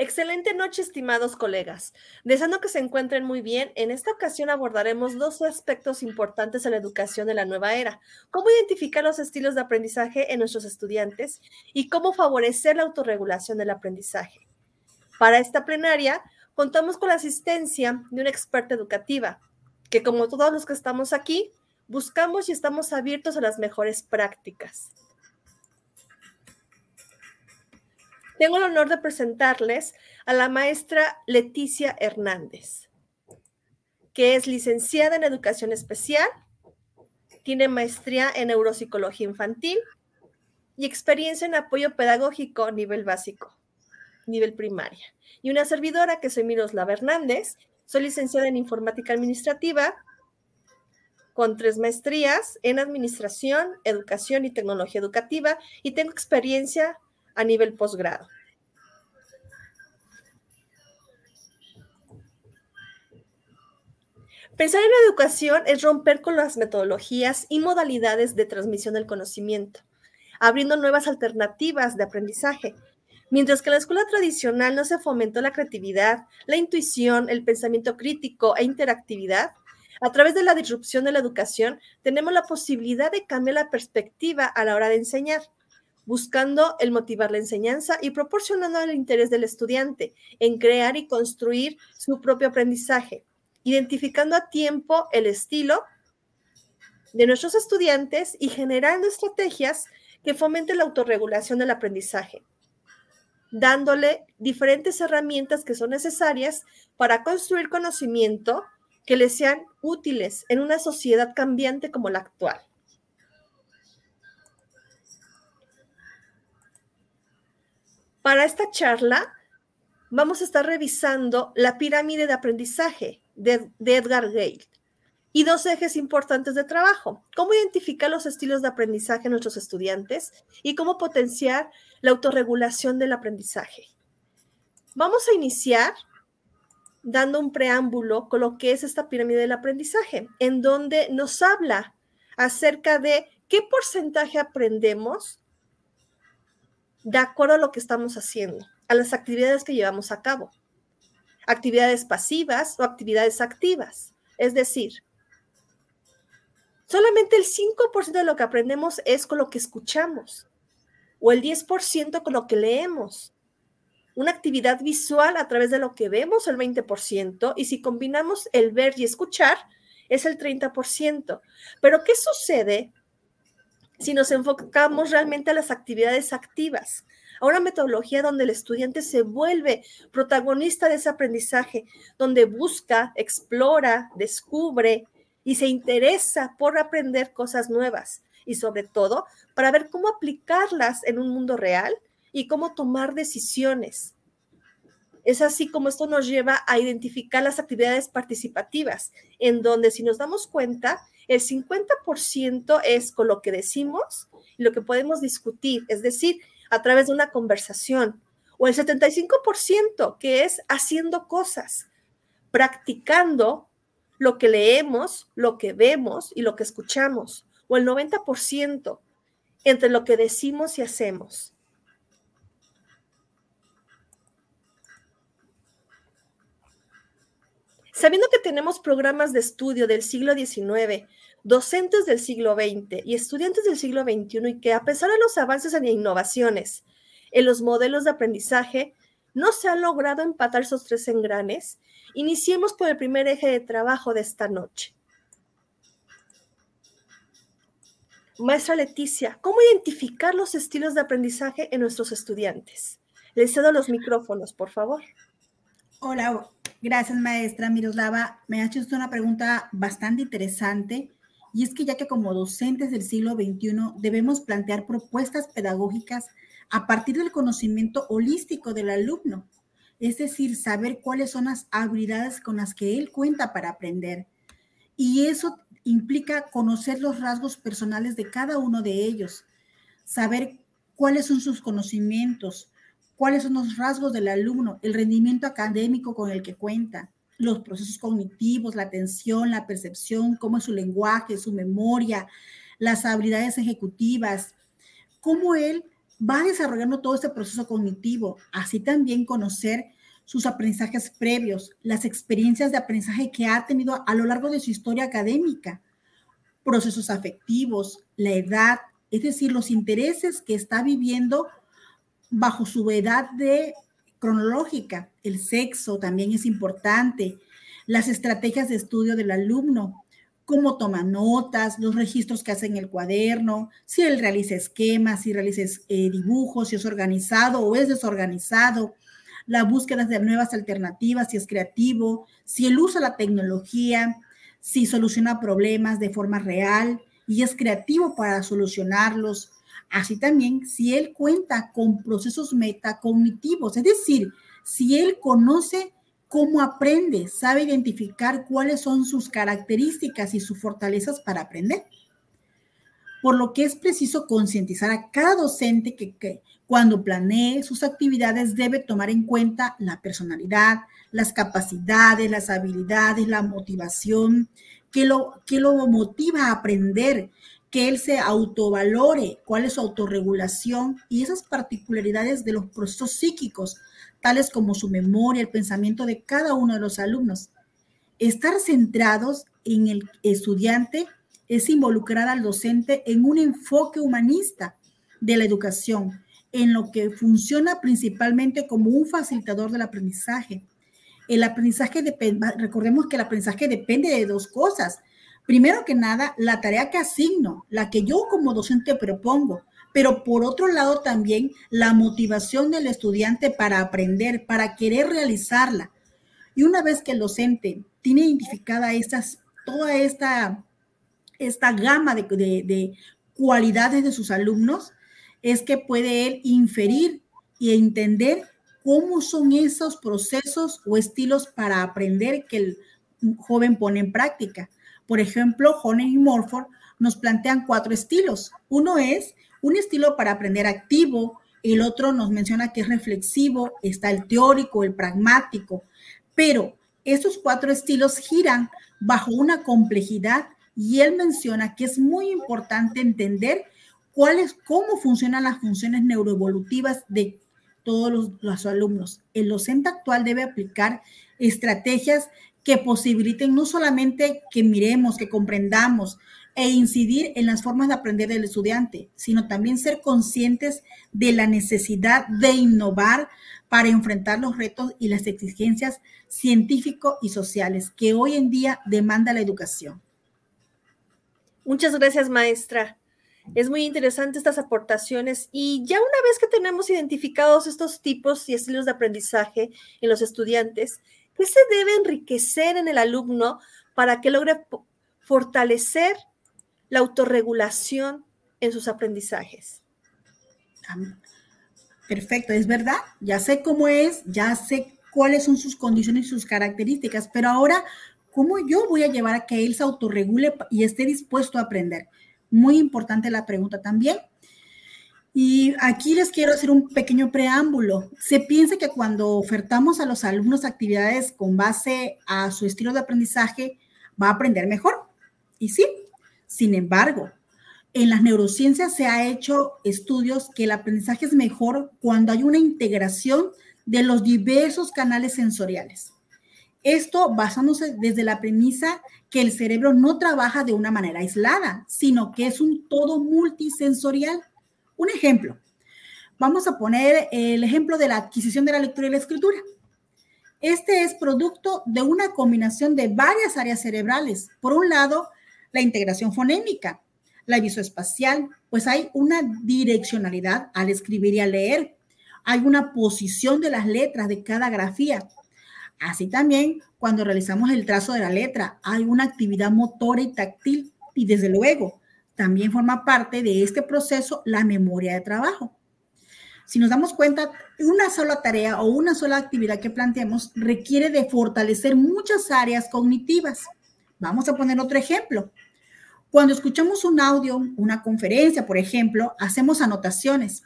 Excelente noche, estimados colegas. Deseando que se encuentren muy bien, en esta ocasión abordaremos dos aspectos importantes en la educación de la nueva era. Cómo identificar los estilos de aprendizaje en nuestros estudiantes y cómo favorecer la autorregulación del aprendizaje. Para esta plenaria, contamos con la asistencia de una experta educativa, que como todos los que estamos aquí, buscamos y estamos abiertos a las mejores prácticas. Tengo el honor de presentarles a la maestra Leticia Hernández, que es licenciada en Educación Especial, tiene maestría en Neuropsicología Infantil y experiencia en apoyo pedagógico nivel básico, nivel primaria. Y una servidora que soy Miroslava Hernández, soy licenciada en Informática Administrativa con tres maestrías en Administración, Educación y Tecnología Educativa y tengo experiencia a nivel posgrado. Pensar en la educación es romper con las metodologías y modalidades de transmisión del conocimiento, abriendo nuevas alternativas de aprendizaje. Mientras que en la escuela tradicional no se fomentó la creatividad, la intuición, el pensamiento crítico e interactividad, a través de la disrupción de la educación tenemos la posibilidad de cambiar la perspectiva a la hora de enseñar buscando el motivar la enseñanza y proporcionando el interés del estudiante en crear y construir su propio aprendizaje, identificando a tiempo el estilo de nuestros estudiantes y generando estrategias que fomenten la autorregulación del aprendizaje, dándole diferentes herramientas que son necesarias para construir conocimiento que les sean útiles en una sociedad cambiante como la actual. Para esta charla vamos a estar revisando la pirámide de aprendizaje de, Edgar Gale y dos ejes importantes de trabajo, cómo identificar los estilos de aprendizaje en nuestros estudiantes y cómo potenciar la autorregulación del aprendizaje. Vamos a iniciar dando un preámbulo con lo que es esta pirámide del aprendizaje, en donde nos habla acerca de qué porcentaje aprendemos de acuerdo a lo que estamos haciendo, a las actividades que llevamos a cabo. Actividades pasivas o actividades activas. Es decir, solamente el 5% de lo que aprendemos es con lo que escuchamos o el 10% con lo que leemos. Una actividad visual a través de lo que vemos, el 20%, y si combinamos el ver y escuchar, es el 30%. Pero ¿qué sucede si nos enfocamos realmente a las actividades activas, a una metodología donde el estudiante se vuelve protagonista de ese aprendizaje, donde busca, explora, descubre y se interesa por aprender cosas nuevas y sobre todo para ver cómo aplicarlas en un mundo real y cómo tomar decisiones. Es así como esto nos lleva a identificar las actividades participativas, en donde si nos damos cuenta, el 50% es con lo que decimos y lo que podemos discutir, es decir, a través de una conversación, o el 75% que es haciendo cosas, practicando lo que leemos, lo que vemos y lo que escuchamos, o el 90% entre lo que decimos y hacemos. Sabiendo que tenemos programas de estudio del siglo XIX, docentes del siglo XX y estudiantes del siglo XXI y que a pesar de los avances en innovaciones en los modelos de aprendizaje, no se ha logrado empatar esos tres engranes, iniciemos por el primer eje de trabajo de esta noche. Maestra Leticia, ¿cómo identificar los estilos de aprendizaje en nuestros estudiantes? Les cedo los micrófonos, por favor. Hola, Gracias, maestra Miroslava. Me ha hecho usted una pregunta bastante interesante y es que ya que como docentes del siglo XXI debemos plantear propuestas pedagógicas a partir del conocimiento holístico del alumno, es decir, saber cuáles son las habilidades con las que él cuenta para aprender. Y eso implica conocer los rasgos personales de cada uno de ellos, saber cuáles son sus conocimientos, cuáles son los rasgos del alumno, el rendimiento académico con el que cuenta, los procesos cognitivos, la atención, la percepción, cómo es su lenguaje, su memoria, las habilidades ejecutivas, cómo él va desarrollando todo este proceso cognitivo, así también conocer sus aprendizajes previos, las experiencias de aprendizaje que ha tenido a lo largo de su historia académica, procesos afectivos, la edad, es decir, los intereses que está viviendo bajo su edad de cronológica. El sexo también es importante, las estrategias de estudio del alumno, cómo toma notas, los registros que hace en el cuaderno, si él realiza esquemas, si realiza eh, dibujos, si es organizado o es desorganizado, la búsqueda de nuevas alternativas, si es creativo, si él usa la tecnología, si soluciona problemas de forma real y es creativo para solucionarlos. Así también si él cuenta con procesos metacognitivos, es decir, si él conoce cómo aprende, sabe identificar cuáles son sus características y sus fortalezas para aprender. Por lo que es preciso concientizar a cada docente que, cuando planee sus actividades debe tomar en cuenta la personalidad, las capacidades, las habilidades, la motivación, lo, que lo motiva a aprender, que él se autovalore, cuál es su autorregulación y esas particularidades de los procesos psíquicos, tales como su memoria, el pensamiento de cada uno de los alumnos. Estar centrados en el estudiante es involucrar al docente en un enfoque humanista de la educación en lo que funciona principalmente como un facilitador del aprendizaje. El aprendizaje depende, recordemos que el aprendizaje depende de dos cosas. Primero que nada, la tarea que asigno, la que yo como docente propongo, pero por otro lado también la motivación del estudiante para aprender, para querer realizarla. Y una vez que el docente tiene identificada estas, toda esta, esta gama de, de, de cualidades de sus alumnos, es que puede él inferir y entender cómo son esos procesos o estilos para aprender que el joven pone en práctica. Por ejemplo, Honey y Morford nos plantean cuatro estilos. Uno es un estilo para aprender activo, el otro nos menciona que es reflexivo, está el teórico, el pragmático, pero estos cuatro estilos giran bajo una complejidad y él menciona que es muy importante entender cuáles, cómo funcionan las funciones neuroevolutivas de todos los, alumnos. El docente actual debe aplicar estrategias que posibiliten no solamente que miremos, que comprendamos e incidir en las formas de aprender del estudiante, sino también ser conscientes de la necesidad de innovar para enfrentar los retos y las exigencias científicos y sociales que hoy en día demanda la educación. Muchas gracias, maestra. Es muy interesante estas aportaciones y ya una vez que tenemos identificados estos tipos y estilos de aprendizaje en los estudiantes, ¿qué se debe enriquecer en el alumno para que logre fortalecer la autorregulación en sus aprendizajes? Perfecto, es verdad, ya sé cómo es, ya sé cuáles son sus condiciones y sus características, pero ahora, ¿cómo yo voy a llevar a que él se autorregule y esté dispuesto a aprender? Muy importante la pregunta también. Y aquí les quiero hacer un pequeño preámbulo. Se piensa que cuando ofertamos a los alumnos actividades con base a su estilo de aprendizaje, va a aprender mejor. Y sí, sin embargo, en las neurociencias se ha hecho estudios que el aprendizaje es mejor cuando hay una integración de los diversos canales sensoriales. Esto basándose desde la premisa que el cerebro no trabaja de una manera aislada, sino que es un todo multisensorial. Un ejemplo, vamos a poner el ejemplo de la adquisición de la lectura y la escritura. Este es producto de una combinación de varias áreas cerebrales. Por un lado, la integración fonémica, la visoespacial, pues hay una direccionalidad al escribir y al leer. Hay una posición de las letras de cada grafía. Así también, cuando realizamos el trazo de la letra, hay una actividad motora y táctil y desde luego, también forma parte de este proceso la memoria de trabajo. Si nos damos cuenta, una sola tarea o una sola actividad que planteamos requiere de fortalecer muchas áreas cognitivas. Vamos a poner otro ejemplo. Cuando escuchamos un audio, una conferencia, por ejemplo, hacemos anotaciones.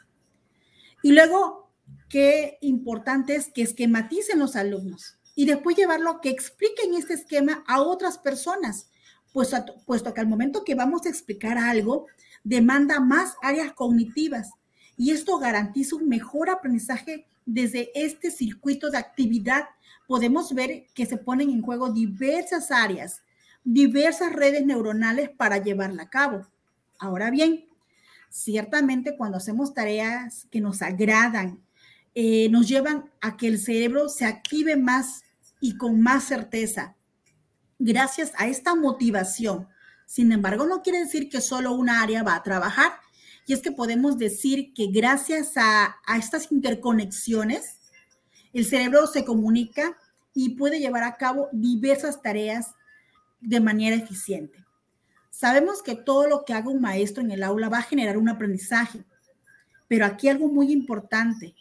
Y luego, qué importante es que esquematicen los alumnos y después llevarlo que expliquen este esquema a otras personas, puesto, puesto que al momento que vamos a explicar algo, demanda más áreas cognitivas y esto garantiza un mejor aprendizaje desde este circuito de actividad. Podemos ver que se ponen en juego diversas áreas, diversas redes neuronales para llevarla a cabo. Ahora bien, ciertamente cuando hacemos tareas que nos agradan, eh, nos llevan a que el cerebro se active más y con más certeza, gracias a esta motivación. Sin embargo, no quiere decir que solo una área va a trabajar. Y es que podemos decir que gracias a, a estas interconexiones, el cerebro se comunica y puede llevar a cabo diversas tareas de manera eficiente. Sabemos que todo lo que haga un maestro en el aula va a generar un aprendizaje, pero aquí algo muy importante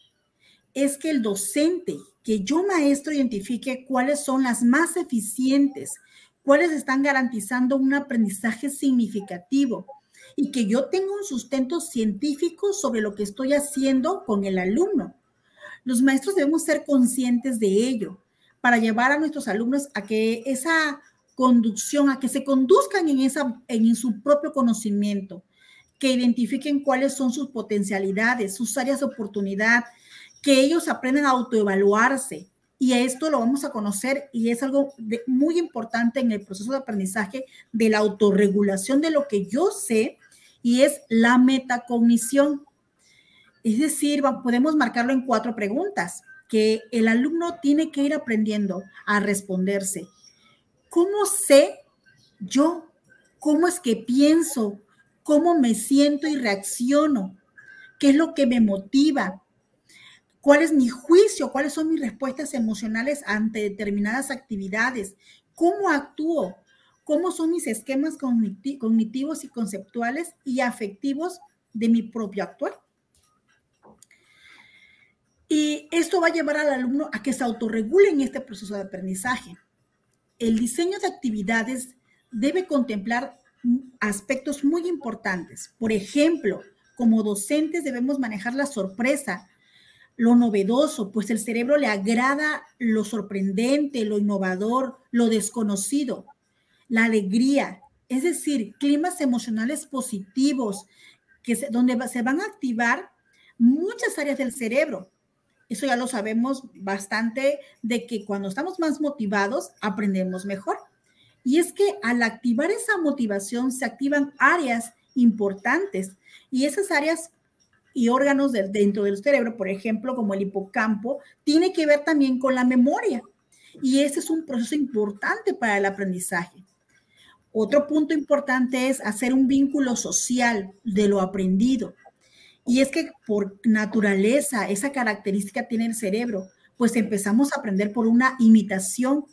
es que el docente, que yo maestro identifique cuáles son las más eficientes, cuáles están garantizando un aprendizaje significativo y que yo tenga un sustento científico sobre lo que estoy haciendo con el alumno. Los maestros debemos ser conscientes de ello para llevar a nuestros alumnos a que esa conducción, a que se conduzcan en, esa, en su propio conocimiento, que identifiquen cuáles son sus potencialidades, sus áreas de oportunidad, que ellos aprendan a autoevaluarse. Y esto lo vamos a conocer y es algo muy importante en el proceso de aprendizaje de la autorregulación de lo que yo sé y es la metacognición. Es decir, podemos marcarlo en cuatro preguntas que el alumno tiene que ir aprendiendo a responderse. ¿Cómo sé yo? ¿Cómo es que pienso? ¿Cómo me siento y reacciono? ¿Qué es lo que me motiva? Cuál es mi juicio, cuáles son mis respuestas emocionales ante determinadas actividades, cómo actúo, cómo son mis esquemas cognitivos y conceptuales y afectivos de mi propio actuar. Y esto va a llevar al alumno a que se autorregule en este proceso de aprendizaje. El diseño de actividades debe contemplar aspectos muy importantes. Por ejemplo, como docentes debemos manejar la sorpresa, lo novedoso, pues el cerebro le agrada lo sorprendente, lo innovador, lo desconocido, la alegría, es decir, climas emocionales positivos, que donde se van a activar muchas áreas del cerebro. Eso ya lo sabemos bastante de que cuando estamos más motivados aprendemos mejor. Y es que al activar esa motivación se activan áreas importantes y esas áreas y órganos dentro del cerebro, por ejemplo, como el hipocampo, tiene que ver también con la memoria. Y ese es un proceso importante para el aprendizaje. Otro punto importante es hacer un vínculo social de lo aprendido. Y es que por naturaleza, esa característica tiene el cerebro, pues empezamos a aprender por una imitación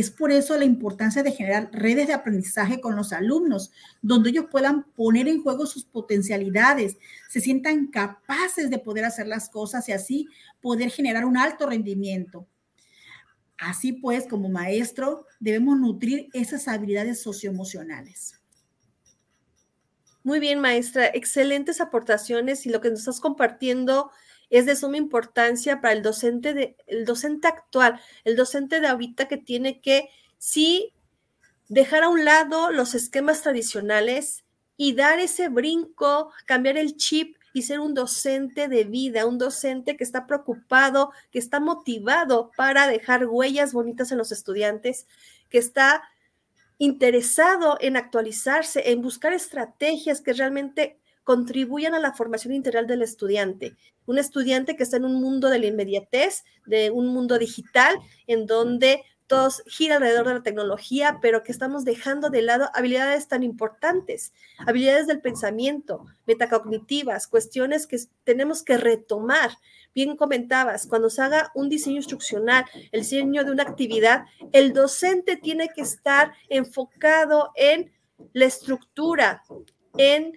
es por eso la importancia de generar redes de aprendizaje con los alumnos, donde ellos puedan poner en juego sus potencialidades, se sientan capaces de poder hacer las cosas y así poder generar un alto rendimiento. Así pues, como maestro, debemos nutrir esas habilidades socioemocionales. Muy bien, maestra. Excelentes aportaciones y lo que nos estás compartiendo es de suma importancia para el docente, de, el docente actual, el docente de ahorita que tiene que sí dejar a un lado los esquemas tradicionales y dar ese brinco, cambiar el chip y ser un docente de vida, un docente que está preocupado, que está motivado para dejar huellas bonitas en los estudiantes, que está interesado en actualizarse, en buscar estrategias que realmente contribuyan a la formación integral del estudiante. Un estudiante que está en un mundo de la inmediatez, de un mundo digital, en donde todos gira alrededor de la tecnología, pero que estamos dejando de lado habilidades tan importantes, habilidades del pensamiento, metacognitivas, cuestiones que tenemos que retomar. Bien comentabas, cuando se haga un diseño instruccional, el diseño de una actividad, el docente tiene que estar enfocado en la estructura, en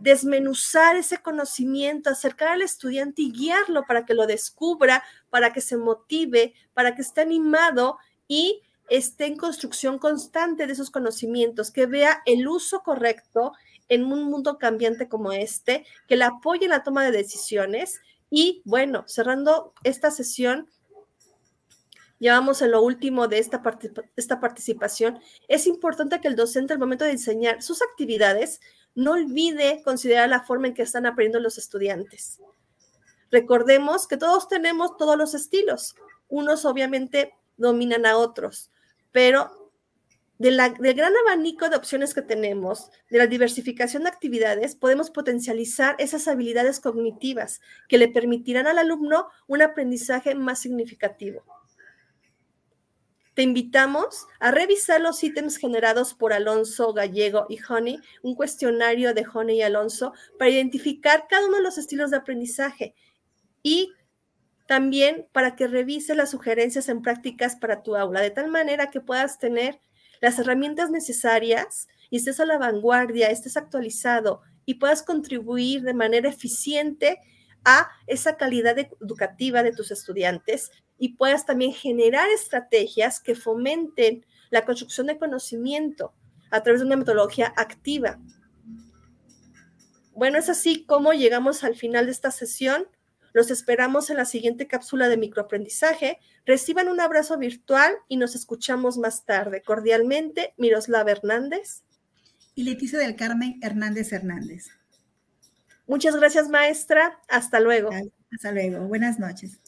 desmenuzar ese conocimiento, acercar al estudiante y guiarlo para que lo descubra, para que se motive, para que esté animado y esté en construcción constante de esos conocimientos, que vea el uso correcto en un mundo cambiante como este, que le apoye en la toma de decisiones. Y bueno, cerrando esta sesión, llevamos en lo último de esta, esta participación, es importante que el docente al momento de diseñar sus actividades no olvide considerar la forma en que están aprendiendo los estudiantes. Recordemos que todos tenemos todos los estilos. Unos obviamente dominan a otros, pero del gran abanico de opciones que tenemos, de la diversificación de actividades, podemos potencializar esas habilidades cognitivas que le permitirán al alumno un aprendizaje más significativo. Te invitamos a revisar los ítems generados por Alonso, Gallego y Honey, un cuestionario de Honey y Alonso, para identificar cada uno de los estilos de aprendizaje y también para que revise las sugerencias en prácticas para tu aula, de tal manera que puedas tener las herramientas necesarias y estés a la vanguardia, estés actualizado y puedas contribuir de manera eficiente a esa calidad educativa de tus estudiantes y puedas también generar estrategias que fomenten la construcción de conocimiento a través de una metodología activa. Bueno, es así como llegamos al final de esta sesión. Los esperamos en la siguiente cápsula de microaprendizaje. Reciban un abrazo virtual y nos escuchamos más tarde. Cordialmente, Miroslava Hernández. Y Leticia del Carmen Hernández Hernández. Muchas gracias, maestra. Hasta luego. Hasta luego. Buenas noches.